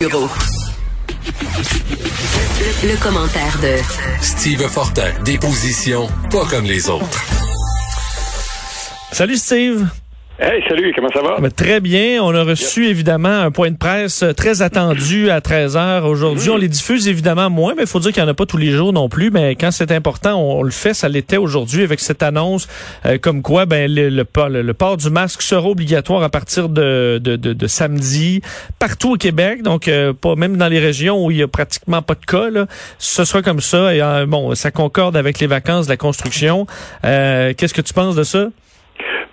Bureau. Le, le commentaire de Steve Fortin, des positions pas comme les autres. Salut Steve. Hey, salut, comment ça va? Ben, très bien. On a reçu évidemment un point de presse très attendu à 13 heures aujourd'hui. Mm. On les diffuse évidemment moins, mais il faut dire qu'il n'y en a pas tous les jours non plus. Mais quand c'est important, on, le fait. Ça l'était aujourd'hui avec cette annonce euh, comme quoi ben, le, le, le, le, port du masque sera obligatoire à partir de, de, de, de samedi partout au Québec. Donc, euh, pas même dans les régions où il y a pratiquement pas de cas. Là, ce sera comme ça. Et euh, bon, ça concorde avec les vacances de la construction. Euh, Qu'est-ce que tu penses de ça?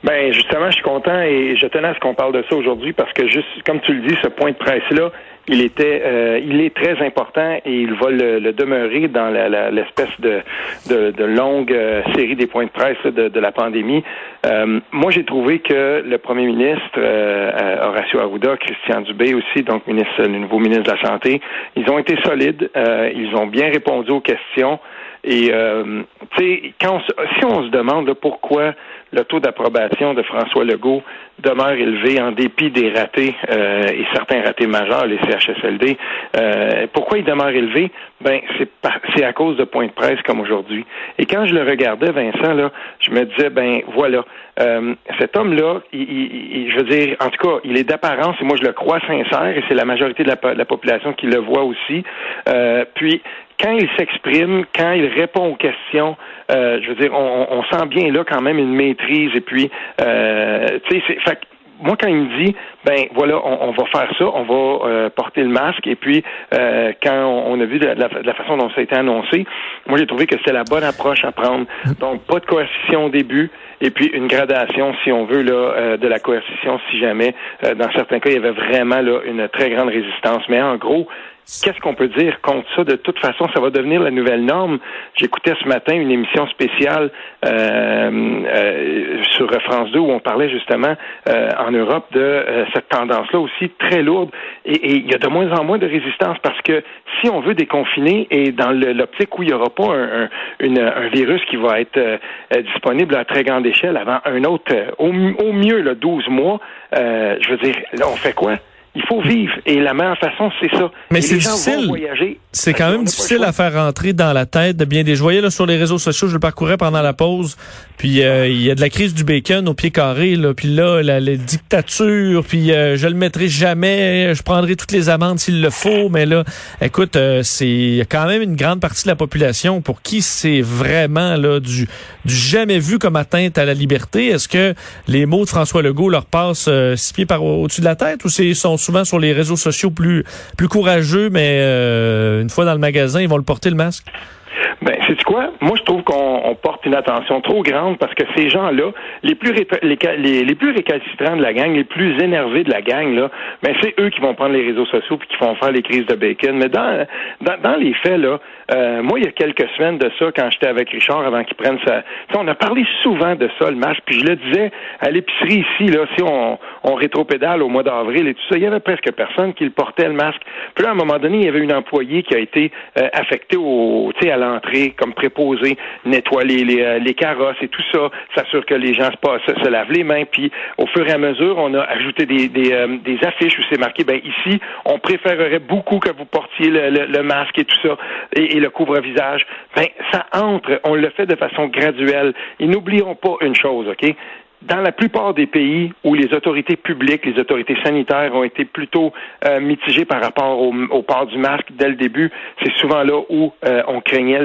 Ben justement, je suis content et je tenais à ce qu'on parle de ça aujourd'hui parce que juste comme tu le dis, ce point de presse là, il était, euh, il est très important et il va le, le demeurer dans l'espèce de, de, de, longue euh, série des points de presse de, de, la pandémie. Euh, moi, j'ai trouvé que le premier ministre euh, Horacio Arruda, Christian Dubé aussi, donc ministre, le nouveau ministre de la santé, ils ont été solides, euh, ils ont bien répondu aux questions. Et tu sais, quand si on se demande pourquoi le taux d'approbation de François Legault demeure élevé en dépit des ratés euh, et certains ratés majeurs, les CHSLD, euh, pourquoi il demeure élevé? Ben c'est à cause de points de presse comme aujourd'hui. Et quand je le regardais, Vincent là, je me disais ben voilà, euh, cet homme-là, il, il, je veux dire, en tout cas, il est d'apparence et moi je le crois sincère et c'est la majorité de la, de la, population qui le voit aussi. Euh, puis quand il s'exprime, quand il répond aux questions, euh, je veux dire, on, on, sent bien là quand même une maîtrise et puis, euh, tu sais, fait moi, quand il me dit, ben voilà, on, on va faire ça, on va euh, porter le masque, et puis euh, quand on, a vu de la, de la, façon dont ça a été annoncé, moi j'ai trouvé que c'était la bonne approche à prendre. Donc pas de coercition au début, et puis une gradation, si on veut, là, euh, de la coercition, si jamais, dans certains cas, il y avait vraiment là une très grande résistance. Mais en gros, Qu'est-ce qu'on peut dire contre ça? De toute façon, ça va devenir la nouvelle norme. J'écoutais ce matin une émission spéciale euh, euh, sur France 2 où on parlait justement euh, en Europe de euh, cette tendance-là aussi très lourde. Et il y a de moins en moins de résistance parce que si on veut déconfiner et dans l'optique où il n'y aura pas un, un, un, virus qui va être euh, disponible à très grande échelle avant un autre, au, mieux là, 12 mois, je veux dire, là, on fait quoi? Il faut vivre. Et la meilleure façon, c'est ça. Mais c'est difficile. C'est quand même difficile à faire rentrer dans la tête de bien des. Voyais là, sur les réseaux sociaux, je le parcourais pendant la pause. Puis euh, il y a de la crise du bacon au pied carré. Là, puis là, la, la dictature. Puis euh, je le mettrai jamais. Je prendrai toutes les amendes s'il le faut. Mais là, écoute, euh, c'est quand même une grande partie de la population pour qui c'est vraiment là du, du jamais vu comme atteinte à la liberté. Est-ce que les mots de François Legault leur passent six pieds par au-dessus de la tête ou c'est sont souvent sur les réseaux sociaux plus plus courageux, mais euh, une fois dans le magasin, ils vont le porter le masque? Ben, c'est quoi? Moi, je trouve qu'on porte une attention trop grande parce que ces gens-là, les plus les, les, les, plus récalcitrants de la gang, les plus énervés de la gang, là, ben, c'est eux qui vont prendre les réseaux sociaux puis qui vont faire les crises de bacon. Mais dans, dans, dans les faits, là, euh, moi, il y a quelques semaines de ça, quand j'étais avec Richard avant qu'il prenne sa. On a parlé souvent de ça, le masque, puis je le disais à l'épicerie ici, là, si on, on rétropédale au mois d'avril et tout ça, il y avait presque personne qui le portait le masque. Puis là, à un moment donné, il y avait une employée qui a été euh, affectée au, à l'entrée comme préposée, nettoyer les, euh, les, carrosses et tout ça, s'assure que les gens se, passent, se lavent les mains. Puis au fur et à mesure, on a ajouté des, des, euh, des affiches où c'est marqué, ben ici, on préférerait beaucoup que vous portiez le, le, le masque et tout ça. Et, et le couvre-visage, ben, ça entre, on le fait de façon graduelle. Et n'oublions pas une chose, OK? Dans la plupart des pays où les autorités publiques, les autorités sanitaires ont été plutôt euh, mitigées par rapport au, au, port du masque dès le début, c'est souvent là où euh, on craignait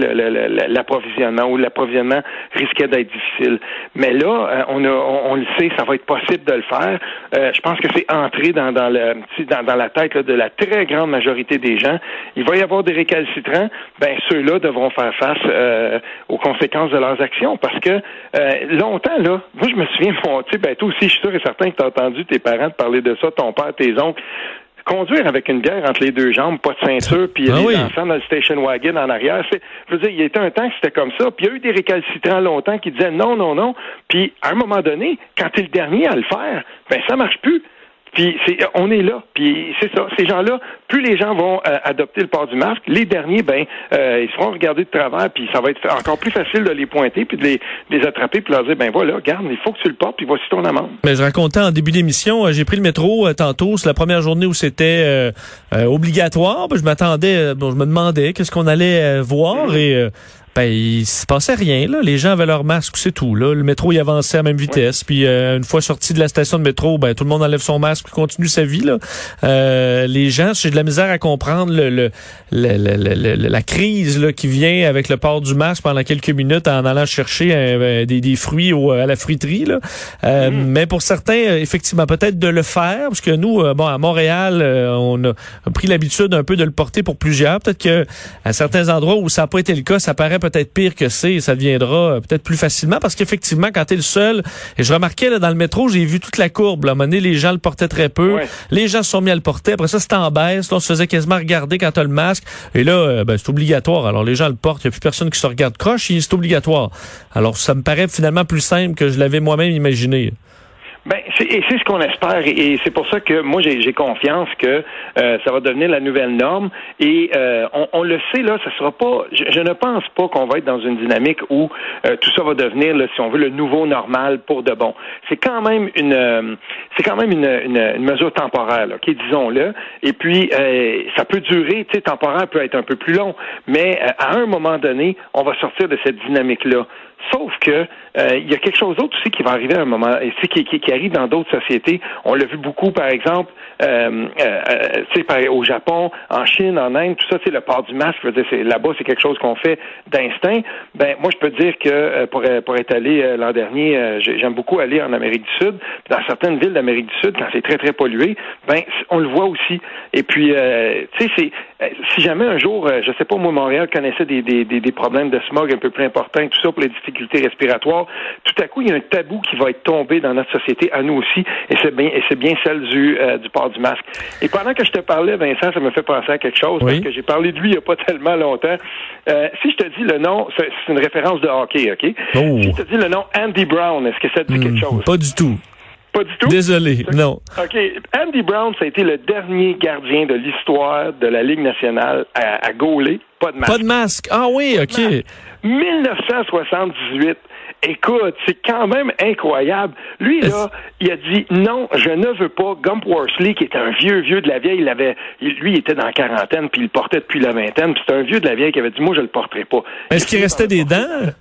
l'approvisionnement, où l'approvisionnement risquait d'être difficile. Mais là, euh, on, a, on, le sait, ça va être possible de le faire. Euh, je pense que c'est entré dans, dans, le, dans, dans la tête là, de la très grande majorité des gens. Il va y avoir des récalcitrants. Ben ceux-là devront faire face aux conséquences de leurs actions parce que longtemps là, moi je me souviens tu sais, ben, toi aussi, je suis sûr et certain que tu as entendu tes parents te parler de ça, ton père, tes oncles. Conduire avec une bière entre les deux jambes, pas de ceinture, puis ah les oui. enfants dans le station wagon en arrière, c'est, je veux dire, il y a été un temps que c'était comme ça, puis il y a eu des récalcitrants longtemps qui disaient non, non, non, puis à un moment donné, quand tu es le dernier à le faire, ben ça marche plus Puis c'est, on est là. Puis c'est ça. Ces gens-là, plus les gens vont euh, adopter le port du masque, les derniers, ben, euh, ils seront regardés de travers, puis ça va être encore plus facile de les pointer, puis de les, les attraper, puis leur dire, ben voilà, regarde, il faut que tu le portes, puis voici ton amende. Mais je racontais en début d'émission, j'ai pris le métro tantôt, c'est la première journée où c'était obligatoire. je m'attendais, bon, je me demandais qu'est-ce qu'on allait voir mm-hmm. et ben il se passait rien là. Les gens avaient leur masque, c'est tout. Là, le métro il avançait à même vitesse. Puis euh, une fois sorti de la station de métro, ben tout le monde enlève son masque, et continue sa vie là. Euh, les gens, j'ai de la misère à comprendre le, le, la crise là, qui vient avec le port du masque pendant quelques minutes en allant chercher euh, des, des, fruits au, à la fruiterie là. Euh, mm. Mais pour certains, effectivement, peut-être de le faire parce que nous, bon à Montréal, on a pris l'habitude un peu de le porter pour plusieurs. Peut-être que à certains endroits où ça n'a pas été le cas, ça paraît peut-être pire que c'est, ça deviendra euh, peut-être plus facilement parce qu'effectivement, quand tu es le seul, et je remarquais là, dans le métro, j'ai vu toute la courbe. Là. À un moment donné, les gens le portaient très peu. Les gens se sont mis à le porter. Après ça, c'était en baisse. Là, on se faisait quasiment regarder quand tu as le masque. Et là, euh, ben, c'est obligatoire. Alors, les gens le portent. Il n'y a plus personne qui se regarde croche. C'est obligatoire. Alors, ça me paraît finalement plus simple que je l'avais moi-même imaginé. Ben, et c'est ce qu'on espère, et, c'est pour ça que moi j'ai confiance que euh, ça va devenir la nouvelle norme. Et euh, on, le sait là, ça sera pas. Je, ne pense pas qu'on va être dans une dynamique où euh, tout ça va devenir, si on veut, le nouveau normal pour de bon. C'est quand même une, c'est quand même une, une, mesure temporaire, là, disons-le. Et puis ça peut durer, tu sais, temporaire peut être un peu plus long, mais à un moment donné, on va sortir de cette dynamique là. Sauf que euh, il y a quelque chose d'autre aussi qui va arriver à un moment, et qui, qui, qui arrive dans d'autres sociétés. On l'a vu beaucoup, par exemple, euh, euh, au Japon, en Chine, en Inde, tout ça, c'est le port du masque. Là-bas, c'est quelque chose qu'on fait d'instinct. Ben, moi, je peux dire que euh, pour, pour être allé l'an dernier, j'aime beaucoup aller en Amérique du Sud. Dans certaines villes d'Amérique du Sud, quand c'est très très pollué, ben, on le voit aussi. Et puis, tu sais, si jamais un jour, je sais pas, moi, Montréal connaissait des, des, des, problèmes de smog un peu plus importants, tout ça pour les difficultés respiratoires, tout à coup, il y a un tabou qui va être tombé dans notre société, à nous aussi, et c'est bien, et c'est bien celle du, du port du masque. Et pendant que je te parlais, Vincent, ça me fait penser à quelque chose, parce que j'ai parlé de lui il n'y a pas tellement longtemps. Euh, si je te dis le nom, c'est une référence de hockey, OK? Oh. Si je te dis le nom Andy Brown, est-ce que ça te dit quelque hmm, chose? Pas du tout. Pas du tout? Désolé, non. OK. Andy Brown, ça a été le dernier gardien de l'histoire de la Ligue nationale à, à gauler. Pas de masque. Pas de masque. Ah oui, OK. 1978. Écoute, c'est quand même incroyable. Lui, là, il a dit non, je ne veux pas. Gump Worsley, qui est un vieux, vieux de la vieille, il avait, lui, il était dans la quarantaine, puis il le portait depuis la vingtaine, puis c'était un vieux de la vieille qui avait dit, moi, je le porterai pas. Est-ce qu'il restait des dents?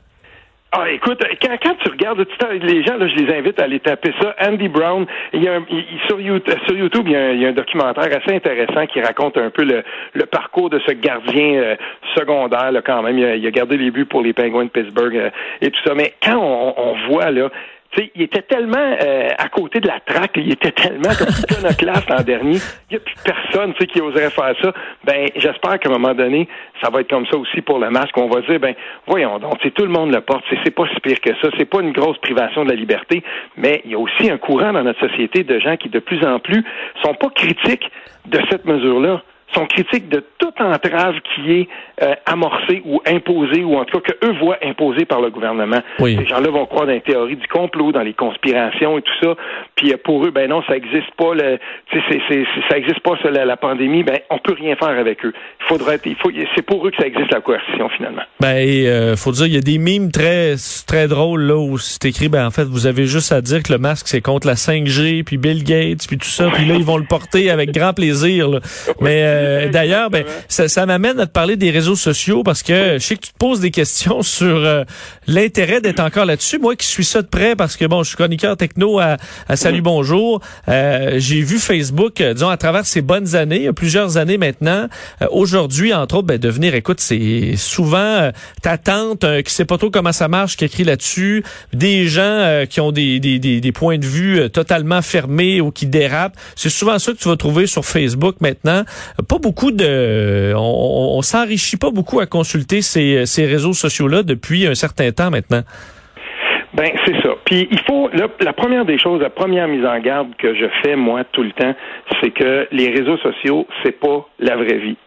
Ah, écoute, quand, quand tu regardes les gens, là, je les invite à aller taper ça. Andy Brown, il y a un, sur, YouTube, sur YouTube, il y, a un, il y, a un, documentaire assez intéressant qui raconte un peu le, le parcours de ce gardien euh, secondaire, là, quand même. Il a, il a, gardé les buts pour les Penguins de Pittsburgh euh, et tout ça. Mais quand on, on voit là sais, il était tellement euh, à côté de la traque, il était tellement comme iconoclaste l'an dernier, il n'y a plus personne qui oserait faire ça. Ben, j'espère qu'à un moment donné, ça va être comme ça aussi pour le masque. On va dire, ben, voyons donc, tout le monde le porte, c'est pas si pire que ça, c'est pas une grosse privation de la liberté, mais il y a aussi un courant dans notre société de gens qui de plus en plus sont pas critiques de cette mesure-là sont critiques de toute entrave qui est euh, amorcée ou imposée, ou en tout cas qu'eux voient imposée par le gouvernement. Oui. Ces gens-là vont croire dans les théories du complot, dans les conspirations et tout ça. Puis euh, pour eux, ben non, ça existe pas. Le, ça existe pas la, la, pandémie. Ben on peut rien faire avec eux. Il faudrait, il faut, c'est pour eux que ça existe la coercition finalement. Ben, euh, faut dire, il y a des mimes très très drôles là où c'est écrit. Ben en fait, vous avez juste à dire que le masque c'est contre la 5G, puis Bill Gates, puis tout ça. Puis là, ils vont le porter avec grand plaisir. Là. Mais euh, d'ailleurs, ben, ça, ça m'amène à te parler des réseaux sociaux parce que je sais que tu te poses des questions sur euh, l'intérêt d'être encore là-dessus. Moi qui suis ça de près parce que bon, je suis chroniqueur techno à, Salut Bonjour. Euh, j'ai vu Facebook, disons, à travers ces bonnes années, plusieurs années maintenant. Aujourd'hui, entre autres, ben, devenir, écoute, c'est souvent ta tante qui sait pas trop comment ça marche, qui écrit là-dessus, des gens qui ont des, des, des, des, points de vue totalement fermés ou qui dérapent. C'est souvent ça que tu vas trouver sur Facebook maintenant. Pas beaucoup de, on, on s'enrichit pas beaucoup à consulter ces, ces réseaux sociaux-là depuis un certain temps maintenant. Ben c'est ça. Puis il faut la première des choses, la première mise en garde que je fais moi tout le temps, c'est que les réseaux sociaux c'est pas la vraie vie.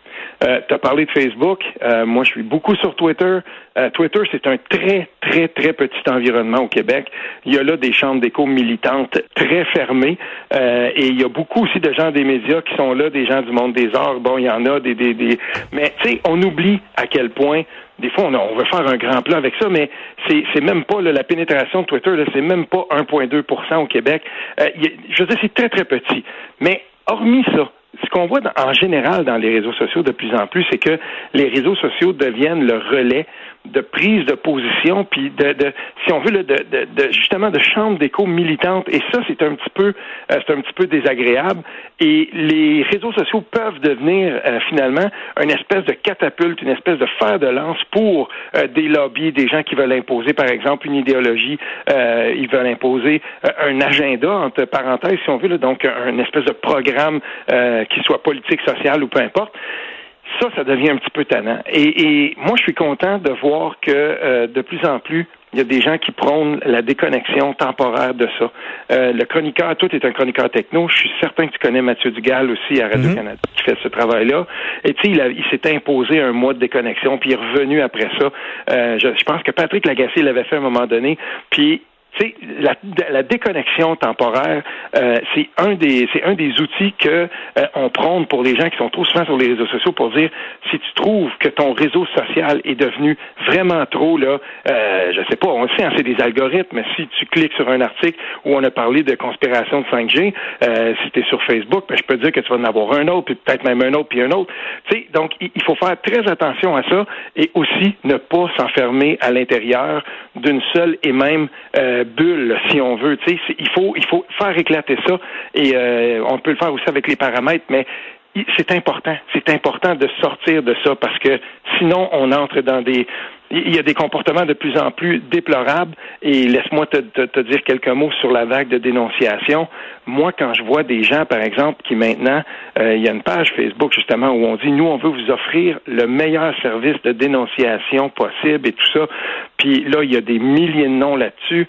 Euh, tu as parlé de Facebook. Euh, moi, je suis beaucoup sur Twitter. Euh, Twitter, c'est un très, très, très petit environnement au Québec. Il y a là des chambres d'écho militantes très fermées. et il y a beaucoup aussi de gens des médias qui sont là, des gens du monde des arts. Bon, il y en a des... des, des... Mais, tu sais, on oublie à quel point des fois, on, on, veut faire un grand plan avec ça, mais c'est même pas la pénétration de Twitter, c'est même pas 1,2% au Québec. je veux dire, c'est très, très petit. Mais hormis ça, ce qu'on voit en général dans les réseaux sociaux de plus en plus, c'est que les réseaux sociaux deviennent le relais de prise de position, puis de, de si on veut, de, de, de, justement de chambre d'écho militante. Et ça, c'est un petit peu, euh, c'est un petit peu désagréable. Et les réseaux sociaux peuvent devenir euh, finalement une espèce de catapulte, une espèce de fer de lance pour euh, des lobbies, des gens qui veulent imposer, par exemple, une idéologie. ils veulent imposer un agenda entre parenthèses, si on veut, donc un espèce de programme qui soit politique, social ou peu importe ça, ça devient un petit peu tannant. Et, moi, je suis content de voir que euh, de plus en plus, il y a des gens qui prônent la déconnexion temporaire de ça. Euh, le chroniqueur, tout est un chroniqueur techno. Je suis certain que tu connais Mathieu Dugal aussi à Radio-Canada mhm. qui fait ce travail-là. Et tu sais, il, s'est imposé un mois de déconnexion, puis il est revenu après ça. Euh, je, je, pense que Patrick Lagacé l'avait fait à un moment donné. Puis c'est la, la, déconnexion temporaire, euh, c'est un des c'est un des outils que euh, on prône pour les gens qui sont trop souvent sur les réseaux sociaux pour dire si tu trouves que ton réseau social est devenu vraiment trop là, euh, je sais pas, on sait, hein, c'est des algorithmes, mais si tu cliques sur un article où on a parlé de conspiration de 5G, euh, si tu es sur Facebook, ben, je peux dire que tu vas en avoir un autre, puis peut-être même un autre, puis un autre. Tu sais, donc il faut faire très attention à ça et aussi ne pas s'enfermer à l'intérieur d'une seule et même euh, bulle, si on veut. Tu sais, il faut, il faut faire éclater ça et euh, on peut le faire aussi avec les paramètres, mais c'est important. C'est important de sortir de ça parce que sinon on entre dans des il y a des comportements de plus en plus déplorables et laisse-moi te, dire quelques mots sur la vague de dénonciation. Moi, quand je vois des gens, par exemple, qui maintenant, euh, il y a une page Facebook justement où on dit, nous, on veut vous offrir le meilleur service de dénonciation possible et tout ça. Puis là, il y a des milliers de noms là-dessus.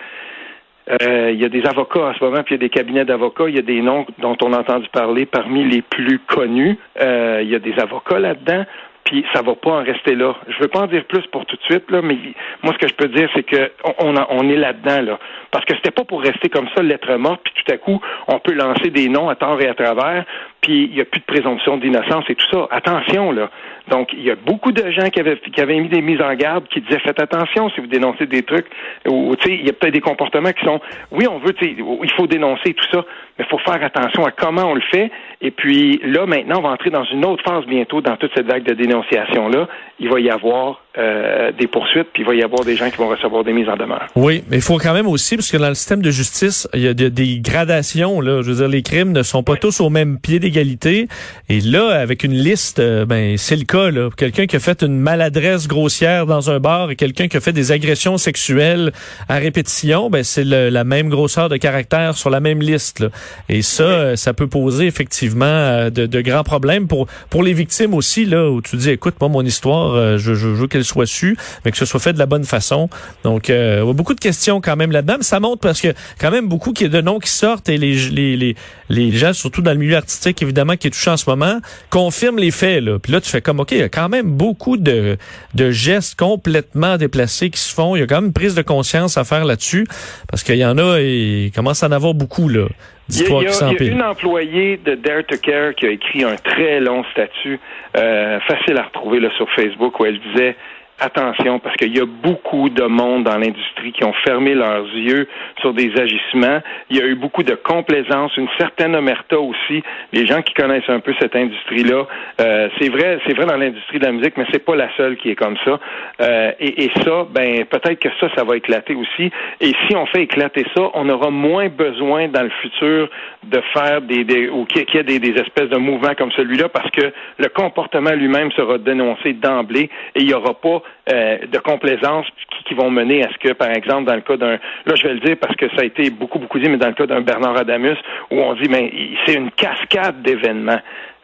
Euh, il y a des avocats en ce moment, puis il y a des cabinets d'avocats. Il y a des noms dont on a entendu parler parmi les plus connus. Euh, il y a des avocats là-dedans puis ça va pas en rester là. Je veux pas en dire plus pour tout de suite, là, mais moi, ce que je peux dire, c'est que on, on est là-dedans, là. Parce que c'était pas pour rester comme ça, lettre morte, puis tout à coup, on peut lancer des noms à tort et à travers, puis il n'y a plus de présomption d'innocence et tout ça. Attention, là. Donc, il y a beaucoup de gens qui avaient, qui avaient mis des mises en garde, qui disaient faites attention si vous dénoncez des trucs, ou, tu sais, il y a peut-être des comportements qui sont, oui, on veut, tu sais, il faut dénoncer tout ça, mais il faut faire attention à comment on le fait. Et puis là, maintenant, on va entrer dans une autre phase bientôt dans toute cette vague de dénonciation-là. Il va y avoir euh, des poursuites, puis il va y avoir des gens qui vont recevoir des mises en demeure. Oui, mais il faut quand même aussi, parce que dans le système de justice, il y a des gradations. Là, je veux dire, les crimes ne sont pas tous au même pied d'égalité. Et là, avec une liste, euh, ben c'est le cas. Là, quelqu'un qui a fait une maladresse grossière dans un bar et quelqu'un qui a fait des agressions sexuelles à répétition, ben c'est la même grosseur de caractère sur la même liste. Là. Et ça, euh, ça peut poser effectivement de, de, grands problèmes pour pour les victimes aussi. Là, où tu dis, écoute, moi, mon histoire, je, je veux qu'elle soit su, mais que ce soit fait de la bonne façon. Donc, euh, beaucoup de questions quand même là-dedans. Mais ça montre parce que quand même beaucoup de noms qui sortent et les, les, les, les gens, surtout dans le milieu artistique, évidemment, qui est touché en ce moment, confirment les faits. Là. Puis là, tu fais comme, OK, il y a quand même beaucoup de, de gestes complètement déplacés qui se font. Il y a quand même une prise de conscience à faire là-dessus parce qu'il y en a et il commence à en avoir beaucoup. là. Il y, a, il y a une employée de Dare to Care qui a écrit un très long statut, euh, facile à retrouver là, sur Facebook, où elle disait attention parce qu'il y a beaucoup de monde dans l'industrie qui ont fermé leurs yeux sur des agissements. Il y a eu beaucoup de complaisance, une certaine omerta aussi. Les gens qui connaissent un peu cette industrie-là, euh, c'est vrai, c'est vrai dans l'industrie de la musique, mais c'est pas la seule qui est comme ça. Euh, et, et, ça, ben peut-être que ça, ça va éclater aussi. Et si on fait éclater ça, on aura moins besoin dans le futur de faire des, des ou qu'il y ait des, des espèces de mouvements comme celui-là, parce que le comportement lui-même sera dénoncé d'emblée et il n'y aura pas euh, de complaisance qui, vont mener à ce que, par exemple, dans le cas d'un, là je vais le dire parce que ça a été beaucoup, beaucoup dit, mais dans le cas d'un Bernard Adamus, où on dit, mais c'est une cascade d'événements.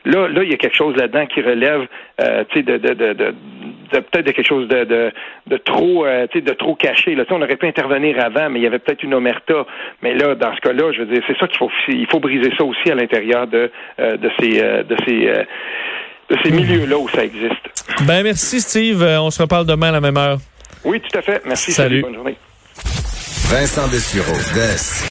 Là, là, il y a quelque chose là-dedans qui relève, euh, tu sais, de, de, de, de peut-être de quelque chose de, de, de trop euh, de trop caché. Là. on aurait pu intervenir avant, mais il y avait peut-être une omerta. Mais là, dans ce cas-là, je veux dire, c'est ça qu'il faut il faut briser ça aussi à l'intérieur de, euh, de ces de ces de ces milieux-là où ça existe. Ben merci Steve, on se reparle demain à la même heure. Oui, tout à fait. Merci. Salut. bonne journée. Vincent Dessureau,